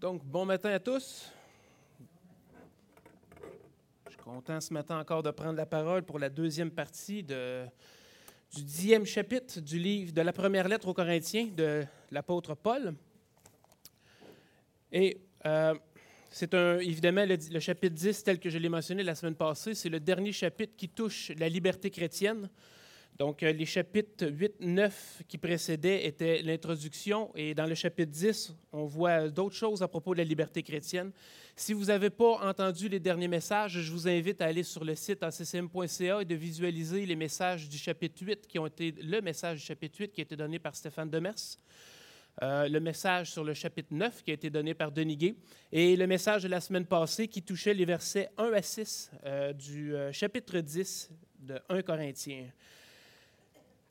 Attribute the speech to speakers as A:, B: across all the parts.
A: Donc, bon matin à tous. Je suis content ce matin encore de prendre la parole pour la deuxième partie du dixième chapitre du livre de la première lettre aux Corinthiens de l'apôtre Paul. Et euh, c'est un, évidemment le, le, chapitre 10, tel que je l'ai mentionné la semaine passée, c'est le dernier chapitre qui touche la liberté chrétienne. Donc, euh, les chapitres 8, 9 qui précédaient étaient l'introduction et dans le chapitre 10, on voit d'autres choses à propos de la liberté chrétienne. Si vous n'avez pas entendu les derniers messages, je vous invite à aller sur le site acm.ca et de visualiser les messages du chapitre 8 qui ont été le message du chapitre 8 qui a été donné par Stéphane Demers. Euh, le message sur le chapitre 9 qui a été donné par Denis et le message de la semaine passée qui touchait les versets 1 à 6 euh, du chapitre 10 de 1 Corinthiens.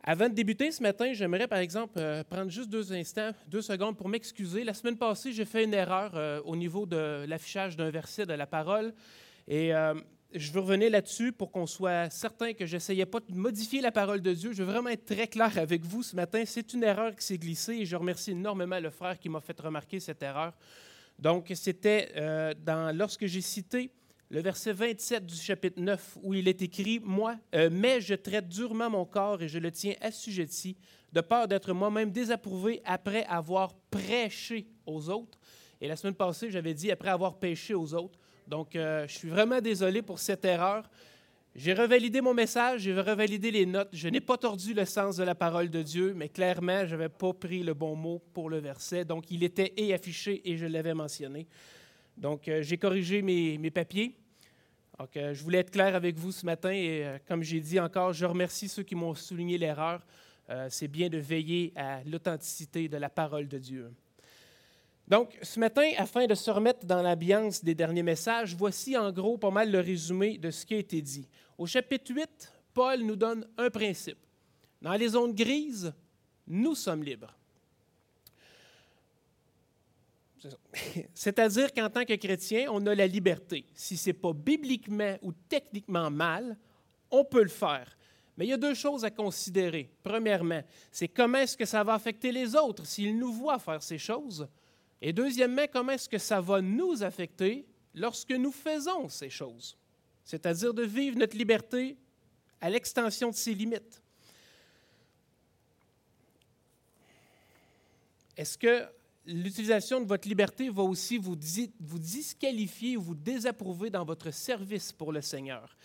A: Avant de débuter ce matin, j'aimerais par exemple euh, prendre juste deux instants, deux secondes pour m'excuser. La semaine passée, j'ai fait une erreur euh, au niveau de l'affichage d'un verset de la parole. Et euh, je veux revenir là-dessus pour qu'on soit certain que je n'essayais pas de modifier la parole de Dieu. Je veux vraiment être très clair avec vous ce matin. C'est une erreur qui s'est glissée et je remercie énormément le frère qui m'a fait remarquer cette erreur. Donc, c'était lorsque j'ai cité le verset 27 du chapitre 9, où il est écrit Moi, euh, mais je traite durement mon corps et je le tiens assujetti, de peur d'être moi-même désapprouvé après avoir prêché aux autres. Et la semaine passée, j'avais dit après avoir péché aux autres. Donc, euh, je suis vraiment désolé pour cette erreur. J'ai revalidé mon message, j'ai revalidé les notes. Je n'ai pas tordu le sens de la parole de Dieu, mais clairement, je n'avais pas pris le bon mot pour le verset. Donc, il était et affiché et je l'avais mentionné. Donc, euh, j'ai corrigé mes, papiers. Euh, je voulais être clair avec vous ce matin et euh, comme j'ai dit encore, je remercie ceux qui m'ont souligné l'erreur. C'est bien de veiller à l'authenticité de la parole de Dieu. Donc, ce matin, afin de se remettre dans l'ambiance des derniers messages, voici en gros pas mal le résumé de ce qui a été dit. Au chapitre 8, Paul nous donne un principe. Dans les zones grises, nous sommes libres. C'est-à-dire qu'en tant que chrétien, on a la liberté. Si ce n'est pas bibliquement ou techniquement mal, on peut le faire. Mais il y a deux choses à considérer. Premièrement, c'est comment est-ce que ça va affecter les autres s'ils nous voient faire ces choses? Et deuxièmement, comment est-ce que ça va nous affecter lorsque nous faisons ces choses? C'est-à-dire de vivre notre liberté à l'extension de ses limites. Est-ce que l'utilisation de votre liberté va aussi vous, disqualifier ou vous désapprouver dans votre service pour le Seigneur.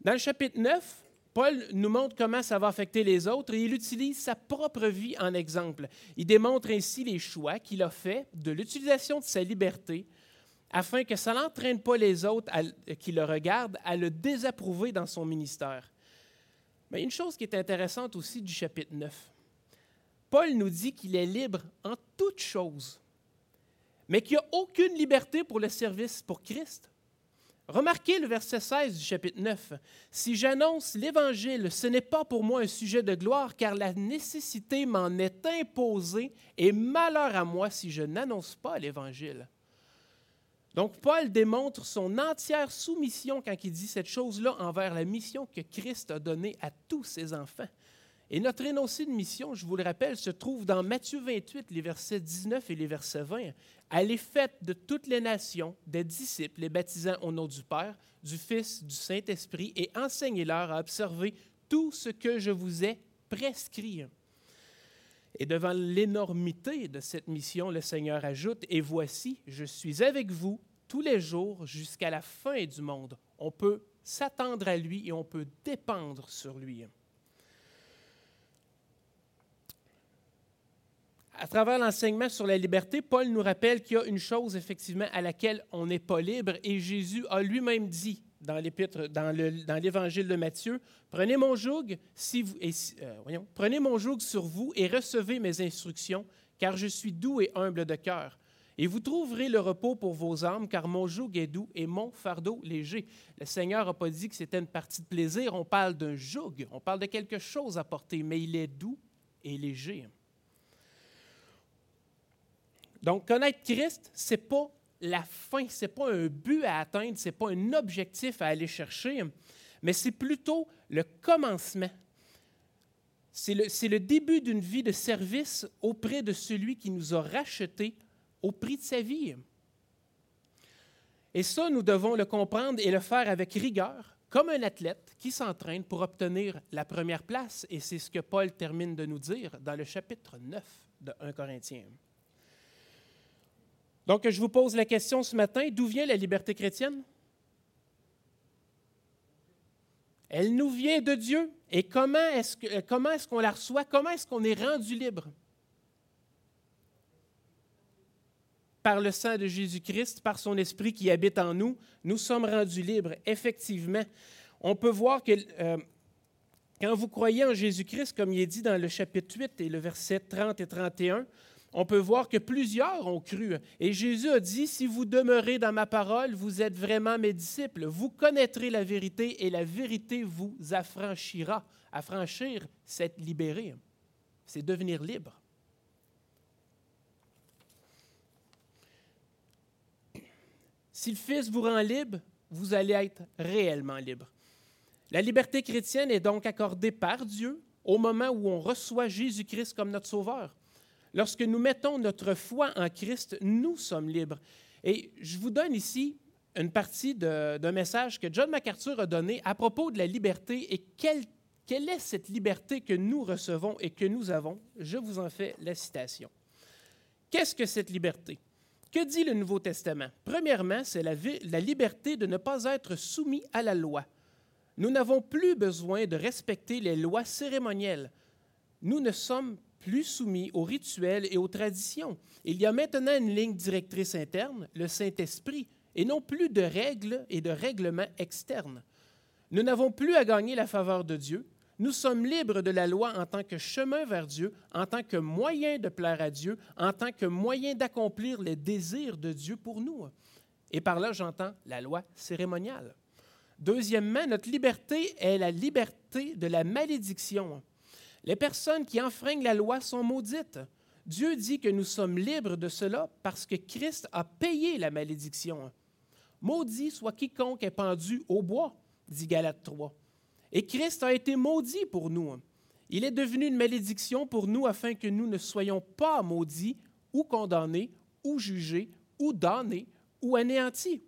A: Dans le chapitre 9, Paul nous montre comment ça va affecter les autres et il utilise sa propre vie en exemple. Il démontre ainsi les choix qu'il a faits de l'utilisation de sa liberté afin que ça n'entraîne pas les autres qui le regardent à le désapprouver dans son ministère. Mais une chose qui est intéressante aussi du chapitre 9, Paul nous dit qu'il est libre en toutes choses, mais qu'il n'y a aucune liberté pour le service pour Christ. Remarquez le verset 16 du chapitre 9. Si j'annonce l'Évangile, ce n'est pas pour moi un sujet de gloire, car la nécessité m'en est imposée, et malheur à moi si je n'annonce pas l'Évangile. Donc Paul démontre son entière soumission quand il dit cette chose-là envers la mission que Christ a donnée à tous ses enfants. Et notre énoncé de mission, je vous le rappelle, se trouve dans Matthieu 28, les versets 19 et les versets 20. Allez faites de toutes les nations des disciples, les baptisant au nom du Père, du Fils, du Saint-Esprit, et enseignez-leur à observer tout ce que je vous ai prescrit. Et devant l'énormité de cette mission, le Seigneur ajoute, Et voici, je suis avec vous tous les jours jusqu'à la fin du monde. On peut s'attendre à lui et on peut dépendre sur lui. À travers l'enseignement sur la liberté, Paul nous rappelle qu'il y a une chose effectivement à laquelle on n'est pas libre et Jésus a lui-même dit dans l'épître, dans, l'évangile de Matthieu, prenez mon joug, si vous, euh, voyons, prenez mon joug sur vous et recevez mes instructions, car je suis doux et humble de cœur. Et vous trouverez le repos pour vos âmes, car mon joug est doux et mon fardeau léger. Le Seigneur n'a pas dit que c'était une partie de plaisir, on parle d'un joug, on parle de quelque chose à porter, mais il est doux et léger. Donc, connaître Christ, ce n'est pas la fin, ce n'est pas un but à atteindre, ce n'est pas un objectif à aller chercher, mais c'est plutôt le commencement. C'est le, le, début d'une vie de service auprès de celui qui nous a rachetés au prix de sa vie. Et ça, nous devons le comprendre et le faire avec rigueur, comme un athlète qui s'entraîne pour obtenir la première place. Et c'est ce que Paul termine de nous dire dans le chapitre 9 de 1 Corinthiens. Donc, je vous pose la question ce matin, d'où vient la liberté chrétienne? Elle nous vient de Dieu. Et comment est-ce, comment est-ce qu'on la reçoit? Comment est-ce qu'on est rendu libre? par le sang de Jésus-Christ, par son esprit qui habite en nous, nous sommes rendus libres. Effectivement, on peut voir que euh, quand vous croyez en Jésus-Christ, comme il est dit dans le chapitre 8 et le verset 30 et 31, on peut voir que plusieurs ont cru. Et Jésus a dit, si vous demeurez dans ma parole, vous êtes vraiment mes disciples. Vous connaîtrez la vérité et la vérité vous affranchira. Affranchir, c'est être libéré. C'est devenir libre. Si le Fils vous rend libre, vous allez être réellement libre. La liberté chrétienne est donc accordée par Dieu au moment où on reçoit Jésus-Christ comme notre Sauveur. Lorsque nous mettons notre foi en Christ, nous sommes libres. Et je vous donne ici une partie d'un message que John MacArthur a donné à propos de la liberté et quelle, quelle est cette liberté que nous recevons et que nous avons. Je vous en fais la citation. Qu'est-ce que cette liberté? Que dit le Nouveau Testament? Premièrement, c'est la, la, liberté de ne pas être soumis à la loi. Nous n'avons plus besoin de respecter les lois cérémonielles. Nous ne sommes plus soumis aux rituels et aux traditions. Il y a maintenant une ligne directrice interne, le Saint-Esprit, et non plus de règles et de règlements externes. Nous n'avons plus à gagner la faveur de Dieu, nous sommes libres de la loi en tant que chemin vers Dieu, en tant que moyen de plaire à Dieu, en tant que moyen d'accomplir les désirs de Dieu pour nous. Et par là, j'entends la loi cérémoniale. Deuxièmement, notre liberté est la liberté de la malédiction. Les personnes qui enfreignent la loi sont maudites. Dieu dit que nous sommes libres de cela parce que Christ a payé la malédiction. Maudit soit quiconque est pendu au bois, dit Galate 3. Et Christ a été maudit pour nous. Il est devenu une malédiction pour nous afin que nous ne soyons pas maudits ou condamnés ou jugés ou damnés ou anéantis.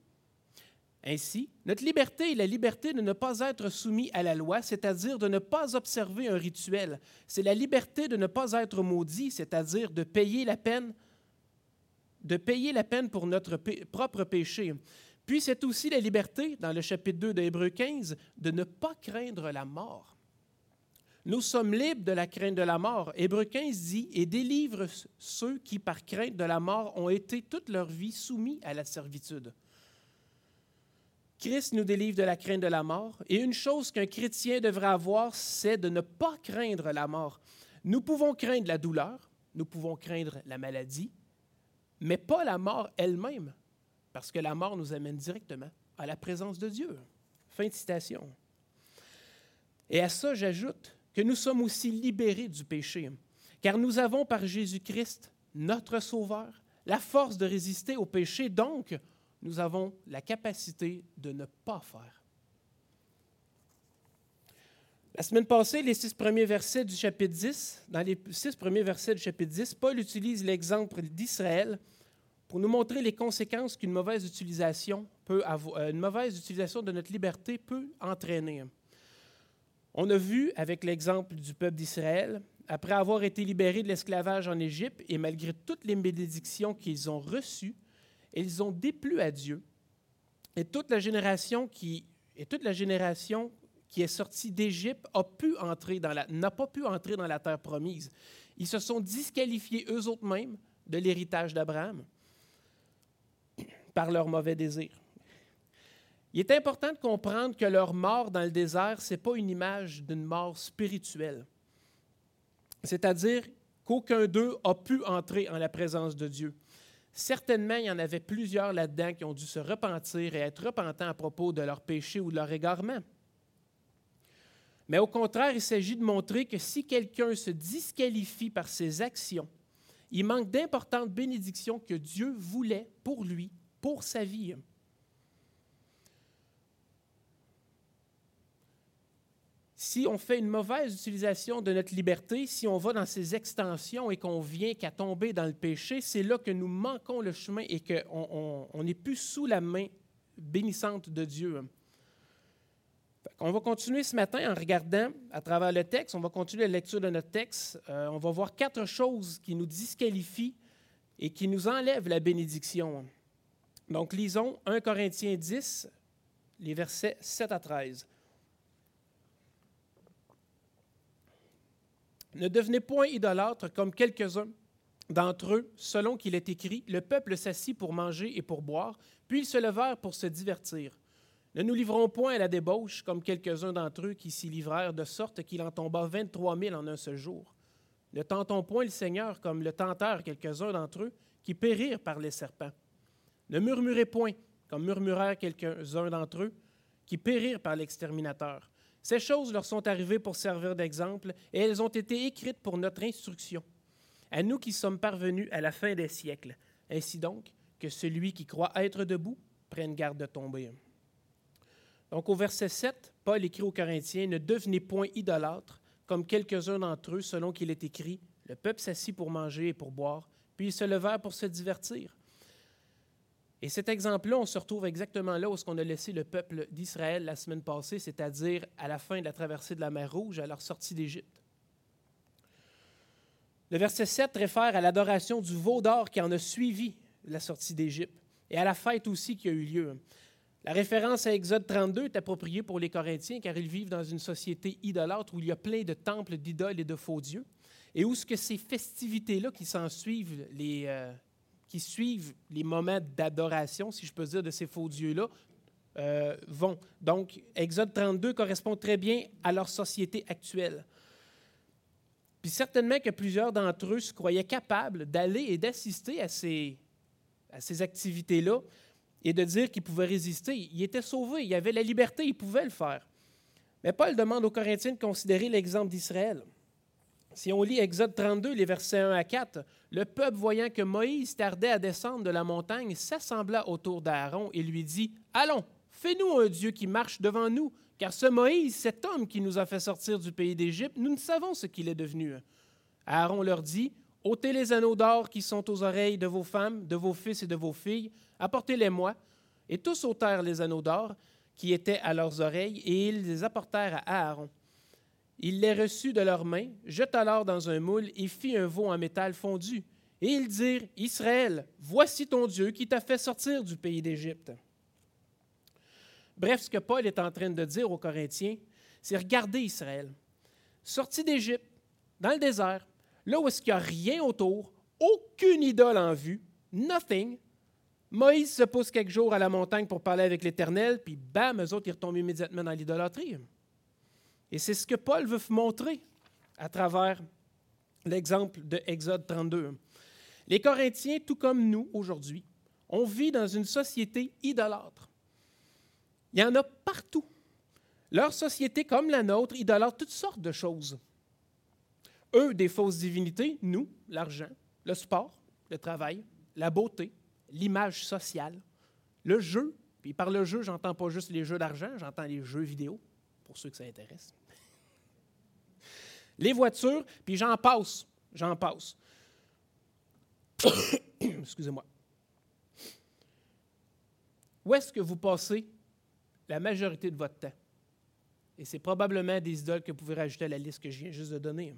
A: Ainsi, notre liberté est la liberté de ne pas être soumis à la loi, c'est-à-dire de ne pas observer un rituel. C'est la liberté de ne pas être maudit, c'est-à-dire de payer la peine de payer la peine pour notre propre péché. Puis c'est aussi la liberté, dans le chapitre 2 d'Hébreu 15, de ne pas craindre la mort. Nous sommes libres de la crainte de la mort. Hébreu 15 dit Et délivre ceux qui, par crainte de la mort, ont été toute leur vie soumis à la servitude. Christ nous délivre de la crainte de la mort. Et une chose qu'un chrétien devrait avoir, c'est de ne pas craindre la mort. Nous pouvons craindre la douleur, nous pouvons craindre la maladie, mais pas la mort elle-même parce que la mort nous amène directement à la présence de Dieu. Fin de citation. Et à ça, j'ajoute que nous sommes aussi libérés du péché, car nous avons par Jésus-Christ, notre Sauveur, la force de résister au péché, donc nous avons la capacité de ne pas faire. La semaine passée, les six premiers versets du chapitre 10, dans les six premiers versets du chapitre 10, Paul utilise l'exemple d'Israël pour nous montrer les conséquences qu'une mauvaise utilisation peut avoir, euh, une mauvaise utilisation de notre liberté peut entraîner. On a vu avec l'exemple du peuple d'Israël, après avoir été libérés de l'esclavage en Égypte et malgré toutes les bénédictions qu'ils ont reçues, ils ont déplu à Dieu. Et toute la génération qui, toute la génération qui est sortie d'Égypte n'a pas pu entrer dans la terre promise. Ils se sont disqualifiés eux autres mêmes de l'héritage d'Abraham par leurs mauvais désirs. Il est important de comprendre que leur mort dans le désert, ce n'est pas une image d'une mort spirituelle. C'est-à-dire qu'aucun d'eux a pu entrer en la présence de Dieu. Certainement, il y en avait plusieurs là-dedans qui ont dû se repentir et être repentants à propos de leur péché ou de leur égarement. Mais au contraire, il s'agit de montrer que si quelqu'un se disqualifie par ses actions, il manque d'importantes bénédictions que Dieu voulait pour lui pour sa vie. Si on fait une mauvaise utilisation de notre liberté, si on va dans ses extensions et qu'on vient qu'à tomber dans le péché, c'est là que nous manquons le chemin et qu'on n'est plus sous la main bénissante de Dieu. On va continuer ce matin en regardant à travers le texte, on va continuer la lecture de notre texte. Euh, on va voir quatre choses qui nous disqualifient et qui nous enlèvent la bénédiction. Donc, lisons 1 Corinthiens 10, les versets 7 à 13. Ne devenez point idolâtres comme quelques-uns d'entre eux, selon qu'il est écrit, le peuple s'assit pour manger et pour boire, puis ils se levèrent pour se divertir. Ne nous livrons point à la débauche comme quelques-uns d'entre eux qui s'y livrèrent, de sorte qu'il en tomba vingt-trois mille en un seul jour. Ne tentons point le Seigneur comme le tentèrent quelques-uns d'entre eux qui périrent par les serpents. Ne murmurez point comme murmurèrent quelques-uns d'entre eux qui périrent par l'exterminateur. Ces choses leur sont arrivées pour servir d'exemple, et elles ont été écrites pour notre instruction, à nous qui sommes parvenus à la fin des siècles. Ainsi donc, que celui qui croit être debout prenne garde de tomber. Donc au verset 7, Paul écrit aux Corinthiens, Ne devenez point idolâtres, comme quelques-uns d'entre eux, selon qu'il est écrit, Le peuple s'assit pour manger et pour boire, puis ils se levèrent pour se divertir. Et cet exemple-là, on se retrouve exactement là où on a laissé le peuple d'Israël la semaine passée, c'est-à-dire à la fin de la traversée de la mer Rouge, à leur sortie d'Égypte. Le verset 7 réfère à l'adoration du veau d'or qui en a suivi la sortie d'Égypte et à la fête aussi qui a eu lieu. La référence à Exode 32 est appropriée pour les Corinthiens car ils vivent dans une société idolâtre où il y a plein de temples d'idoles et de faux dieux et où ce que ces festivités-là qui s'en suivent, les, euh, qui suivent les moments d'adoration, si je peux dire, de ces faux dieux-là, euh, vont. Donc, Exode 32 correspond très bien à leur société actuelle. Puis certainement que plusieurs d'entre eux se croyaient capables d'aller et d'assister à ces, à ces activités-là et de dire qu'ils pouvaient résister. Ils étaient sauvés, ils avaient la liberté, ils pouvaient le faire. Mais Paul demande aux Corinthiens de considérer l'exemple d'Israël. Si on lit Exode 32, les versets 1 à 4, le peuple, voyant que Moïse tardait à descendre de la montagne, s'assembla autour d'Aaron et lui dit Allons, fais-nous un Dieu qui marche devant nous, car ce Moïse, cet homme qui nous a fait sortir du pays d'Égypte, nous ne savons ce qu'il est devenu. Aaron leur dit ôtez les anneaux d'or qui sont aux oreilles de vos femmes, de vos fils et de vos filles, apportez-les-moi. Et tous ôtèrent les anneaux d'or qui étaient à leurs oreilles, et ils les apportèrent à Aaron. Il les reçut de leurs mains, jeta l'or dans un moule et fit un veau en métal fondu. Et ils dirent, Israël, voici ton Dieu qui t'a fait sortir du pays d'Égypte. Bref, ce que Paul est en train de dire aux Corinthiens, c'est regardez Israël, sorti d'Égypte, dans le désert, là où est-ce qu'il n'y a rien autour, aucune idole en vue, nothing. Moïse se pousse quelques jours à la montagne pour parler avec l'Éternel, puis bam, eux autres, ils retombent immédiatement dans l'idolâtrie. Et c'est ce que Paul veut montrer à travers l'exemple de Exode 32. Les Corinthiens, tout comme nous aujourd'hui, on vit dans une société idolâtre. Il y en a partout. Leur société, comme la nôtre, idolâtre toutes sortes de choses. Eux, des fausses divinités, nous, l'argent, le sport, le travail, la beauté, l'image sociale, le jeu. Puis par le jeu, j'entends pas juste les jeux d'argent, j'entends les jeux vidéo, pour ceux que ça intéresse les voitures, puis j'en passe, j'en passe. Excusez-moi. Où est-ce que vous passez la majorité de votre temps? Et c'est probablement des idoles que vous pouvez rajouter à la liste que je viens juste de donner.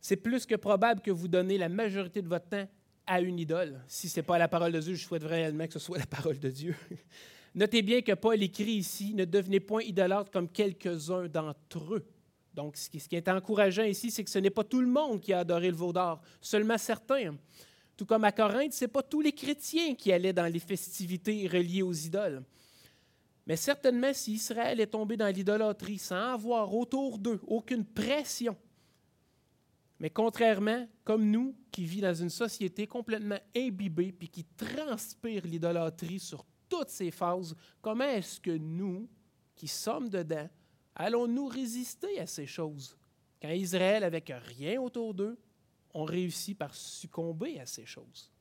A: C'est plus que probable que vous donnez la majorité de votre temps à une idole. Si ce n'est pas la parole de Dieu, je souhaite réellement que ce soit la parole de Dieu. Notez bien que Paul écrit ici, ne devenez point idolâtres comme quelques-uns d'entre eux. Donc, ce qui, est encourageant ici, c'est que ce n'est pas tout le monde qui a adoré le veau d'or, seulement certains. Tout comme à Corinthe, ce n'est pas tous les chrétiens qui allaient dans les festivités reliées aux idoles. Mais certainement, si Israël est tombé dans l'idolâtrie sans avoir autour d'eux aucune pression, mais contrairement, comme nous, qui vit dans une société complètement imbibée puis qui transpire l'idolâtrie sur toutes ses phases, comment est-ce que nous, qui sommes dedans, Allons-nous résister à ces choses? Quand Israël, avec rien autour d'eux, ont réussi par succomber à ces choses?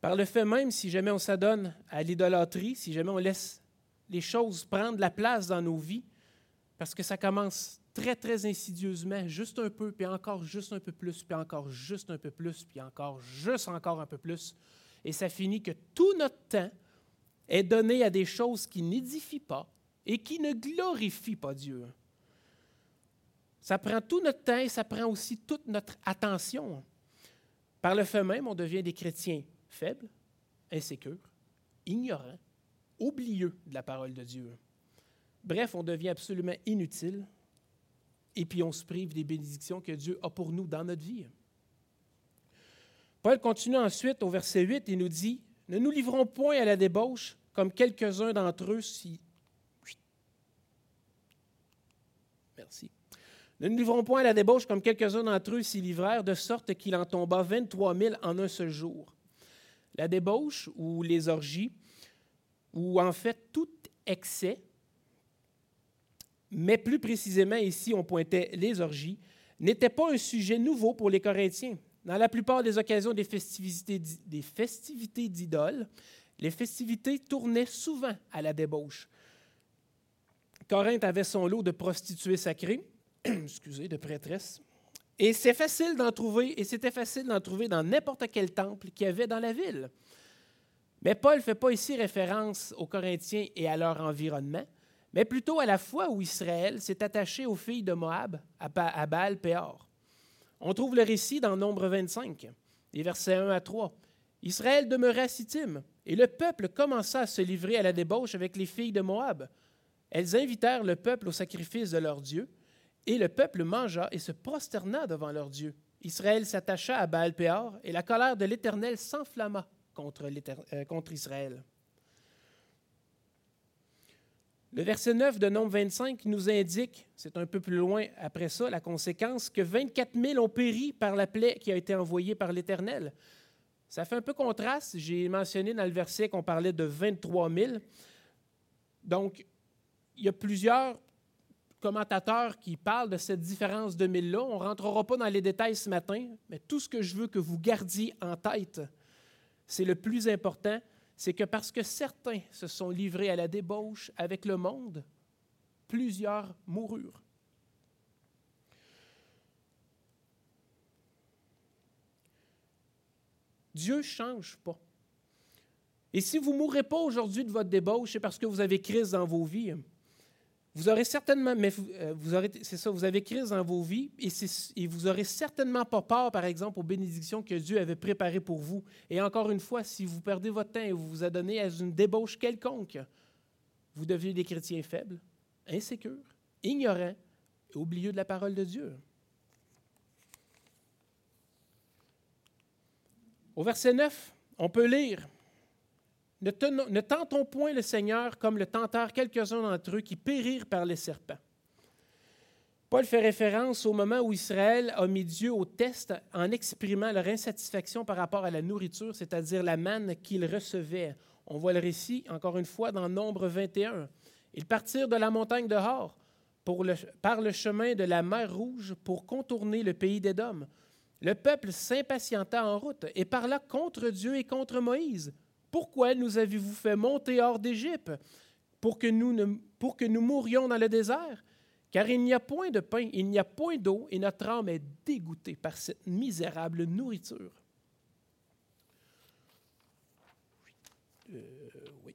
A: Par le fait même, si jamais on s'adonne à l'idolâtrie, si jamais on laisse les choses prendre la place dans nos vies, parce que ça commence très, très insidieusement, juste un peu, puis encore juste un peu plus, puis encore juste un peu plus, puis encore juste encore un peu plus. Et ça finit que tout notre temps est donné à des choses qui n'édifient pas et qui ne glorifient pas Dieu. Ça prend tout notre temps et ça prend aussi toute notre attention. Par le fait même, on devient des chrétiens faibles, insécures, ignorants, oublieux de la parole de Dieu. Bref, on devient absolument inutile et puis on se prive des bénédictions que Dieu a pour nous dans notre vie. Paul continue ensuite au verset 8 et nous dit Ne nous livrons point à la débauche comme quelques-uns d'entre eux si. Ne nous livrons point à la débauche comme quelques-uns d'entre eux s'y livrèrent, de sorte qu'il en tomba 23 000 en un seul jour. La débauche ou les orgies, ou en fait tout excès, mais plus précisément ici on pointait les orgies, n'était pas un sujet nouveau pour les Corinthiens. Dans la plupart des occasions des festivités, d'idoles, les festivités tournaient souvent à la débauche. Corinthe avait son lot de prostituées sacrées, excusez, de prêtresses, et c'est facile d'en trouver, et c'était facile d'en trouver dans n'importe quel temple qu'il y avait dans la ville. Mais Paul ne fait pas ici référence aux Corinthiens et à leur environnement, mais plutôt à la fois où Israël s'est attaché aux filles de Moab, à Baal Péor. On trouve le récit dans Nombre 25, les versets 1 à 3. Israël demeurait à Sittim, et le peuple commença à se livrer à la débauche avec les filles de Moab. Elles invitèrent le peuple au sacrifice de leur Dieu, et le peuple mangea et se prosterna devant leur Dieu. Israël s'attacha à Baal Péor, et la colère de l'Éternel s'enflamma contre, euh, contre Israël. Le verset 9 de Nombre 25 nous indique, c'est un peu plus loin après ça, la conséquence, que 24 000 ont péri par la plaie qui a été envoyée par l'Éternel. Ça fait un peu contraste. J'ai mentionné dans le verset qu'on parlait de 23 000. Donc, il y a plusieurs commentateurs qui parlent de cette différence de mille-là. On ne rentrera pas dans les détails ce matin, mais tout ce que je veux que vous gardiez en tête, c'est le plus important, c'est que parce que certains se sont livrés à la débauche avec le monde, plusieurs moururent. Dieu ne change pas. Et si vous ne mourrez pas aujourd'hui de votre débauche, c'est parce que vous avez crise dans vos vies. Vous aurez certainement, mais euh, vous, aurez, c'est ça, vous avez crise dans vos vies et, vous aurez certainement pas peur, par exemple, aux bénédictions que Dieu avait préparées pour vous. Et encore une fois, si vous perdez votre temps et vous vous adonnez à une débauche quelconque, vous devenez des chrétiens faibles, insécures, ignorants et oublieux de la parole de Dieu. Au verset 9, on peut lire ne, tentons point le Seigneur comme le tentèrent quelques-uns d'entre eux qui périrent par les serpents. Paul fait référence au moment où Israël a mis Dieu au test en exprimant leur insatisfaction par rapport à la nourriture, c'est-à-dire la manne qu'ils recevaient. On voit le récit, encore une fois, dans Nombre 21. Ils partirent de la montagne de Hor par le chemin de la mer Rouge pour contourner le pays d'Édom. Le peuple s'impatienta en route et parla contre Dieu et contre Moïse. Pourquoi nous avez-vous fait monter hors d'Égypte pour, que nous pour que nous mourions dans le désert? Car il n'y a point de pain, il n'y a point d'eau, et notre âme est dégoûtée par cette misérable nourriture. Euh, oui.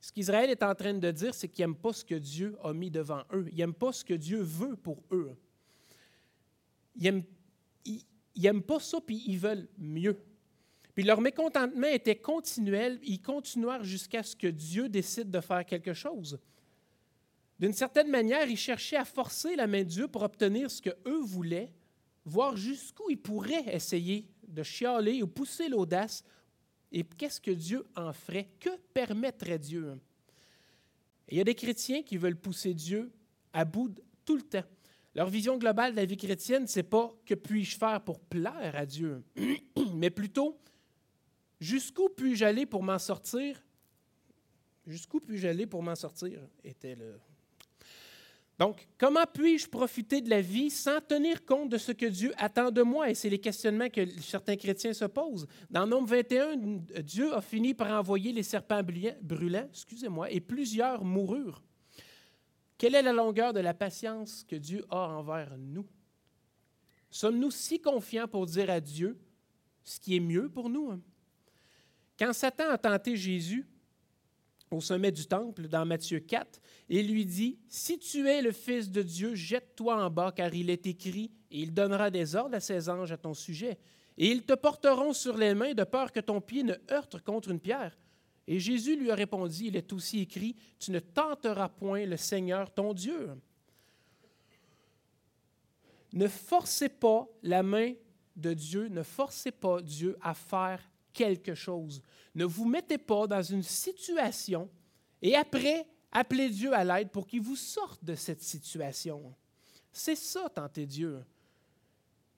A: Ce qu'Israël est en train de dire, c'est qu'il n'aime pas ce que Dieu a mis devant eux. Il n'aime pas ce que Dieu veut pour eux. Ils n'aiment pas ça, puis ils veulent mieux. Puis leur mécontentement était continuel. Ils continuèrent jusqu'à ce que Dieu décide de faire quelque chose. D'une certaine manière, ils cherchaient à forcer la main de Dieu pour obtenir ce qu'eux voulaient, voir jusqu'où ils pourraient essayer de chialer ou pousser l'audace. Et qu'est-ce que Dieu en ferait? Que permettrait Dieu? il y a des chrétiens qui veulent pousser Dieu à bout tout le temps. Leur vision globale de la vie chrétienne, ce n'est pas que puis-je faire pour plaire à Dieu, mais plutôt Jusqu'où puis-je aller pour m'en sortir? Jusqu'où puis-je aller pour m'en sortir? était le. Donc, comment puis-je profiter de la vie sans tenir compte de ce que Dieu attend de moi? Et c'est les questionnements que certains chrétiens se posent. Dans Nombre 21, Dieu a fini par envoyer les serpents brûlants, excusez-moi, et plusieurs moururent. Quelle est la longueur de la patience que Dieu a envers nous? Sommes-nous si confiants pour dire à Dieu ce qui est mieux pour nous? Quand Satan a tenté Jésus, au sommet du temple dans Matthieu 4 et lui dit, Si tu es le Fils de Dieu, jette-toi en bas, car il est écrit, et il donnera des ordres à ses anges à ton sujet, et ils te porteront sur les mains de peur que ton pied ne heurte contre une pierre. Et Jésus lui a répondu, il est aussi écrit, Tu ne tenteras point le Seigneur ton Dieu. Ne forcez pas la main de Dieu, ne forcez pas Dieu à faire quelque chose. Ne vous mettez pas dans une situation et après, appelez Dieu à l'aide pour qu'il vous sorte de cette situation. C'est ça, tenter Dieu.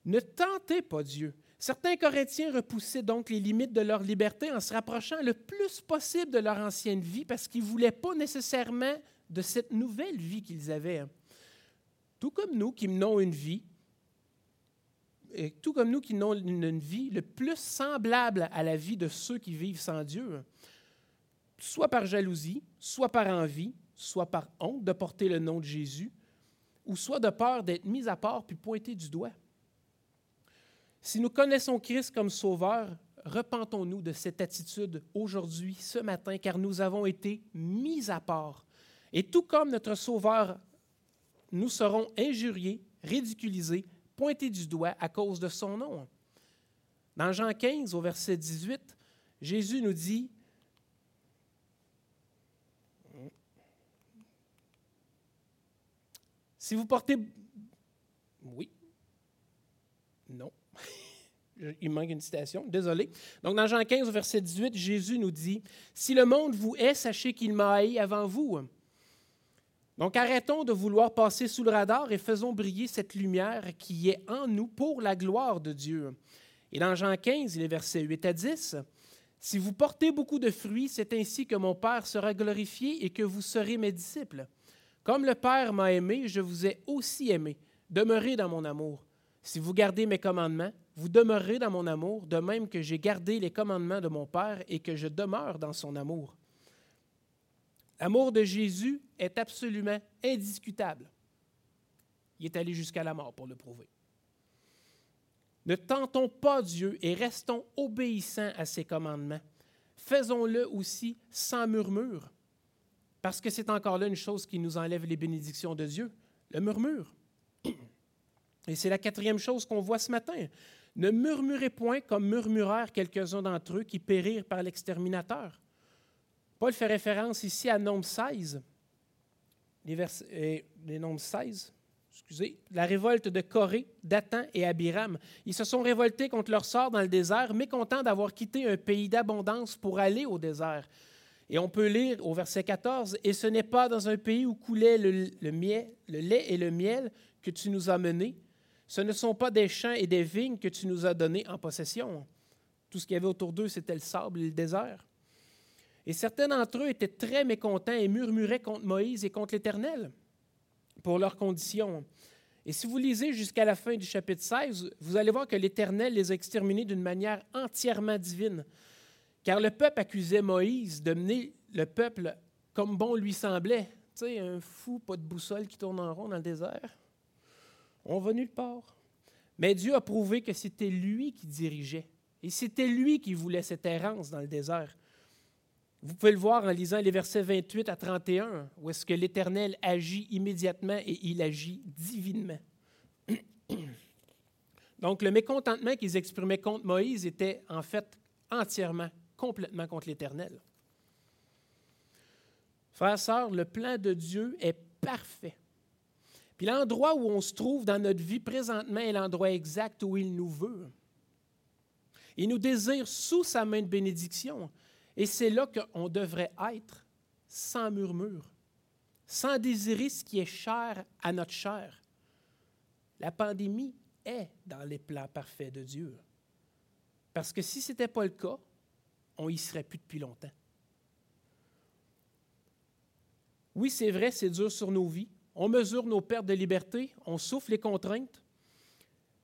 A: Ne tentez pas Dieu. Certains Corinthiens repoussaient donc les limites de leur liberté en se rapprochant le plus possible de leur ancienne vie parce qu'ils ne voulaient pas nécessairement de cette nouvelle vie qu'ils avaient. Tout comme nous qui menons une vie tout comme nous qui n'ont une vie le plus semblable à la vie de ceux qui vivent sans Dieu, soit par jalousie, soit par envie, soit par honte de porter le nom de Jésus, ou soit de peur d'être mis à part puis pointé du doigt. Si nous connaissons Christ comme Sauveur, repentons-nous de cette attitude aujourd'hui, ce matin, car nous avons été mis à part. Et tout comme notre Sauveur, nous serons injuriés, ridiculisés, pointé du doigt à cause de son nom. Dans Jean 15, au verset 18, Jésus nous dit, si vous portez... Oui. Non. Il manque une citation, désolé. Donc dans Jean 15, au verset 18, Jésus nous dit, Si le monde vous hait, sachez qu'il m'a haï avant vous. Donc arrêtons de vouloir passer sous le radar et faisons briller cette lumière qui est en nous pour la gloire de Dieu. Et dans Jean 15, les versets 8 à 10, Si vous portez beaucoup de fruits, c'est ainsi que mon Père sera glorifié et que vous serez mes disciples. Comme le Père m'a aimé, je vous ai aussi aimé. Demeurez dans mon amour. Si vous gardez mes commandements, vous demeurez dans mon amour, de même que j'ai gardé les commandements de mon Père et que je demeure dans son amour. L'amour de Jésus est absolument indiscutable. Il est allé jusqu'à la mort pour le prouver. Ne tentons pas Dieu et restons obéissants à ses commandements. Faisons-le aussi sans murmure, parce que c'est encore là une chose qui nous enlève les bénédictions de Dieu, le murmure. Et c'est la quatrième chose qu'on voit ce matin. Ne murmurez point comme murmurèrent quelques-uns d'entre eux qui périrent par l'exterminateur. Paul fait référence ici à Nombre 16, les, euh, les nombres 16, excusez, la révolte de Corée, Dathan et Abiram. Ils se sont révoltés contre leur sort dans le désert, mécontents d'avoir quitté un pays d'abondance pour aller au désert. Et on peut lire au verset 14, Et ce n'est pas dans un pays où coulait le, le, miel, le lait et le miel que tu nous as menés. Ce ne sont pas des champs et des vignes que tu nous as donnés en possession. Tout ce qu'il y avait autour d'eux, c'était le sable et le désert. Et certains d'entre eux étaient très mécontents et murmuraient contre Moïse et contre l'Éternel pour leurs conditions. Et si vous lisez jusqu'à la fin du chapitre 16, vous allez voir que l'Éternel les a exterminés d'une manière entièrement divine. Car le peuple accusait Moïse de mener le peuple comme bon lui semblait. Tu sais, un fou, pas de boussole qui tourne en rond dans le désert. On va nulle part. Mais Dieu a prouvé que c'était lui qui dirigeait. Et c'était lui qui voulait cette errance dans le désert. Vous pouvez le voir en lisant les versets 28 à 31, où est-ce que l'Éternel agit immédiatement et il agit divinement. Donc le mécontentement qu'ils exprimaient contre Moïse était en fait entièrement, complètement contre l'Éternel. Frères et sœurs, le plan de Dieu est parfait. Puis l'endroit où on se trouve dans notre vie présentement est l'endroit exact où il nous veut. Il nous désire sous sa main de bénédiction. Et c'est là qu'on devrait être sans murmure, sans désirer ce qui est cher à notre chair. La pandémie est dans les plans parfaits de Dieu. Parce que si ce n'était pas le cas, on y serait plus depuis longtemps. Oui, c'est vrai, c'est dur sur nos vies. on mesure nos pertes de liberté, on souffle les contraintes.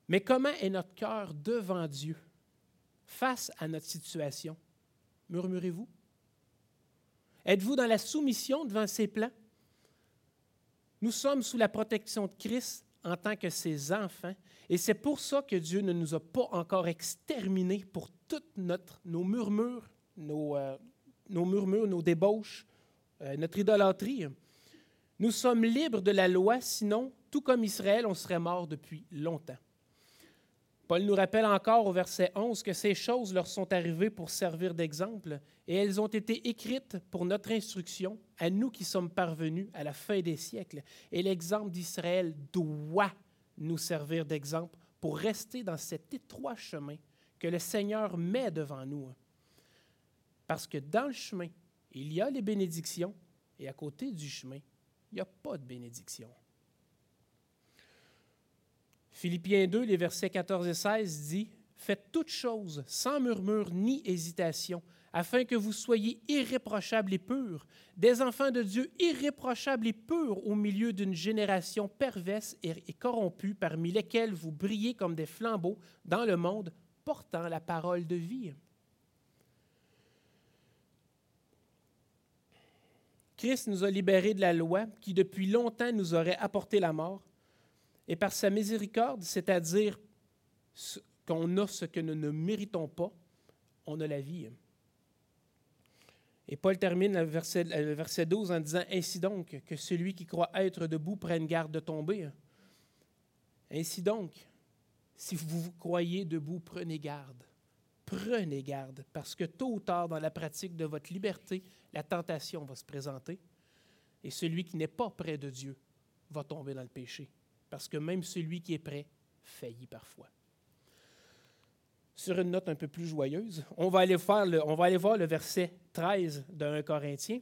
A: Mais comment est notre cœur devant Dieu face à notre situation? Murmurez-vous? Êtes-vous dans la soumission devant ses plans? Nous sommes sous la protection de Christ en tant que ses enfants, et c'est pour ça que Dieu ne nous a pas encore exterminés pour toutes notre, nos murmures, nos, euh, nos murmures, nos débauches, euh, notre idolâtrie. Nous sommes libres de la loi, sinon, tout comme Israël, on serait mort depuis longtemps. Paul nous rappelle encore au verset 11 que ces choses leur sont arrivées pour servir d'exemple et elles ont été écrites pour notre instruction, à nous qui sommes parvenus à la fin des siècles. Et l'exemple d'Israël doit nous servir d'exemple pour rester dans cet étroit chemin que le Seigneur met devant nous. Parce que dans le chemin, il y a les bénédictions et à côté du chemin, il n'y a pas de bénédiction. Philippiens 2, les versets 14 et 16 dit Faites toutes choses sans murmure ni hésitation, afin que vous soyez irréprochables et purs, des enfants de Dieu irréprochables et purs au milieu d'une génération perverse et corrompue, parmi lesquelles vous brillez comme des flambeaux dans le monde, portant la parole de vie. Christ nous a libérés de la loi qui depuis longtemps nous aurait apporté la mort, et par sa miséricorde, c'est-à-dire qu'on a ce que nous ne méritons pas, on a la vie. Et Paul termine le verset, le verset 12 en disant, Ainsi donc, que celui qui croit être debout prenne garde de tomber. Ainsi donc, si vous vous croyez debout, prenez garde. Prenez garde, parce que tôt ou tard, dans la pratique de votre liberté, la tentation va se présenter. Et celui qui n'est pas près de Dieu va tomber dans le péché, parce que même celui qui est prêt faillit parfois. Sur une note un peu plus joyeuse, on va aller, on va voir le verset 13 d'un Corinthien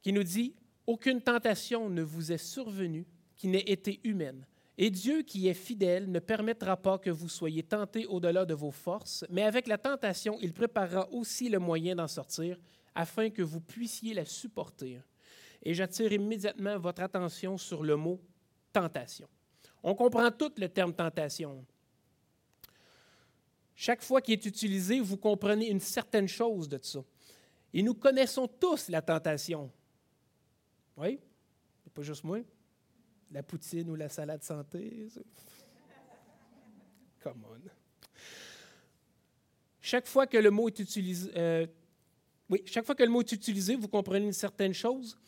A: qui nous dit Aucune tentation ne vous est survenue qui n'ait été humaine. Et Dieu qui est fidèle ne permettra pas que vous soyez tentés au-delà de vos forces, mais avec la tentation, il préparera aussi le moyen d'en sortir, afin que vous puissiez la supporter. Et j'attire immédiatement votre attention sur le mot tentation. On comprend tout le terme tentation. Chaque fois qu'il est utilisé, vous comprenez une certaine chose de ça. Et nous connaissons tous la tentation. Oui? Pas juste moi la poutine ou la salade santé. Come on. Chaque fois que le mot est utilisé, euh, chaque fois que le mot est utilisé, vous comprenez une certaine chose.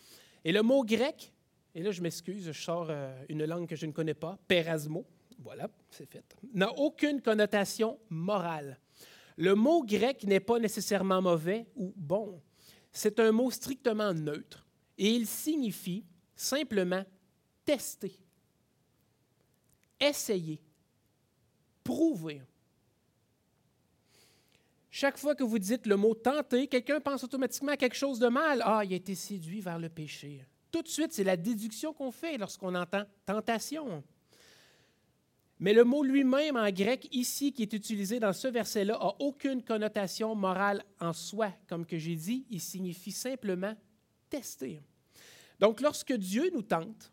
A: Et le mot grec, et là je m'excuse, je sors euh, une langue que je ne connais pas, perasmo, voilà, c'est fait, n'a aucune connotation morale. Le mot grec n'est pas nécessairement mauvais ou bon. C'est un mot strictement neutre et il signifie simplement tester, essayer, prouver. Chaque fois que vous dites le mot tenter, quelqu'un pense automatiquement à quelque chose de mal. Ah, il a été séduit vers le péché. Tout de suite, c'est la déduction qu'on fait lorsqu'on entend tentation. Mais le mot lui-même en grec ici qui est utilisé dans ce verset-là a aucune connotation morale en soi. Comme que j'ai dit, il signifie simplement tester. Donc lorsque Dieu nous tente,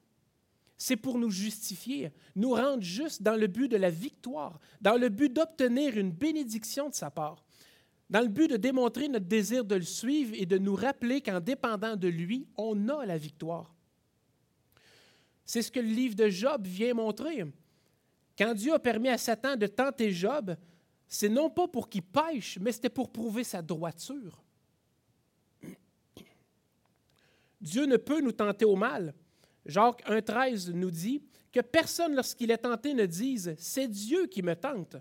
A: c'est pour nous justifier, nous rendre justes dans le but de la victoire, dans le but d'obtenir une bénédiction de sa part, dans le but de démontrer notre désir de le suivre et de nous rappeler qu'en dépendant de lui, on a la victoire. C'est ce que le livre de Job vient montrer. Quand Dieu a permis à Satan de tenter Job, c'est non pas pour qu'il pêche, mais c'était pour prouver sa droiture. Dieu ne peut nous tenter au mal, Jacques 1,13 nous dit que personne, lorsqu'il est tenté, ne dise C'est Dieu qui me tente,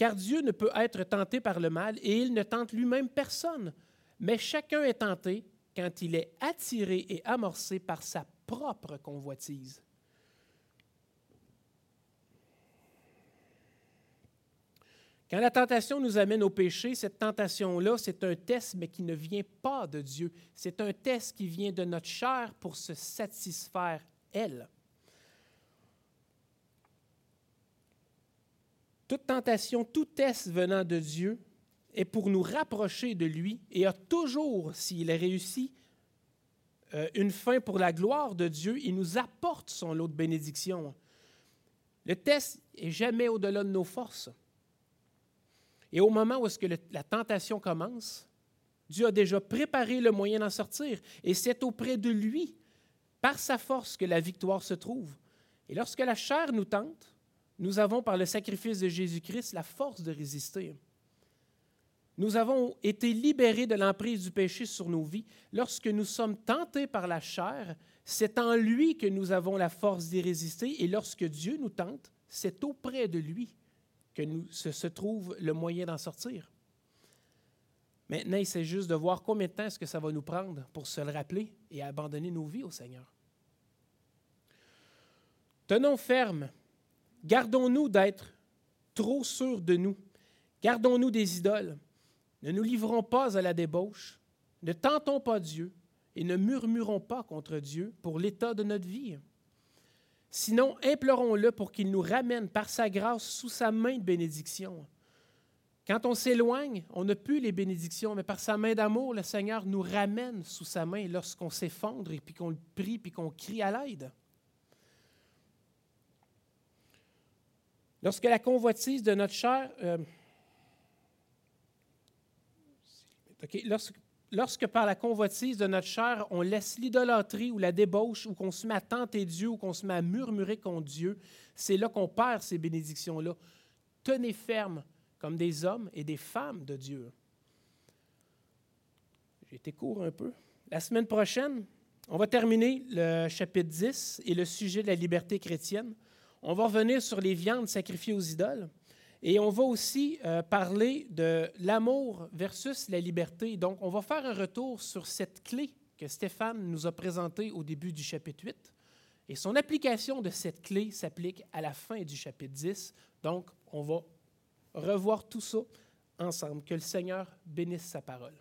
A: car Dieu ne peut être tenté par le mal et il ne tente lui-même personne. Mais chacun est tenté quand il est attiré et amorcé par sa propre convoitise. Quand la tentation nous amène au péché, cette tentation-là, c'est un test, mais qui ne vient pas de Dieu. C'est un test qui vient de notre chair pour se satisfaire, elle. Toute tentation, tout test venant de Dieu est pour nous rapprocher de lui et a toujours, s'il est réussi, euh, une fin pour la gloire de Dieu, il nous apporte son lot de bénédictions. Le test est jamais au-delà de nos forces. Et au moment où est-ce que la tentation commence, Dieu a déjà préparé le moyen d'en sortir. Et c'est auprès de lui, par sa force, que la victoire se trouve. Et lorsque la chair nous tente, nous avons, par le sacrifice de Jésus-Christ, la force de résister. Nous avons été libérés de l'emprise du péché sur nos vies. Lorsque nous sommes tentés par la chair, c'est en lui que nous avons la force d'y résister. Et lorsque Dieu nous tente, c'est auprès de lui que se, trouve le moyen d'en sortir. Maintenant, c'est juste de voir combien de temps est-ce que ça va nous prendre pour se le rappeler et abandonner nos vies au Seigneur. Tenons ferme. Gardons-nous d'être trop sûrs de nous. Gardons-nous des idoles. Ne nous livrons pas à la débauche. Ne tentons pas Dieu et ne murmurons pas contre Dieu pour l'état de notre vie. Sinon, implorons-le pour qu'il nous ramène par sa grâce sous sa main de bénédiction. Quand on s'éloigne, on n'a plus les bénédictions, mais par sa main d'amour, le Seigneur nous ramène sous sa main lorsqu'on s'effondre et puis qu'on prie puis qu'on crie à l'aide. Lorsque la convoitise de notre chair, euh, lorsque, par la convoitise de notre chair, on laisse l'idolâtrie ou la débauche, ou qu'on se met à tenter Dieu, ou qu'on se met à murmurer contre Dieu, c'est là qu'on perd ces bénédictions-là. Tenez ferme comme des hommes et des femmes de Dieu. J'ai été court un peu. La semaine prochaine, on va terminer le chapitre 10 et le sujet de la liberté chrétienne. On va revenir sur les viandes sacrifiées aux idoles. Et on va aussi euh, parler de l'amour versus la liberté. Donc, on va faire un retour sur cette clé que Stéphane nous a présentée au début du chapitre 8. Et son application de cette clé s'applique à la fin du chapitre 10. Donc, on va revoir tout ça ensemble. Que le Seigneur bénisse sa parole.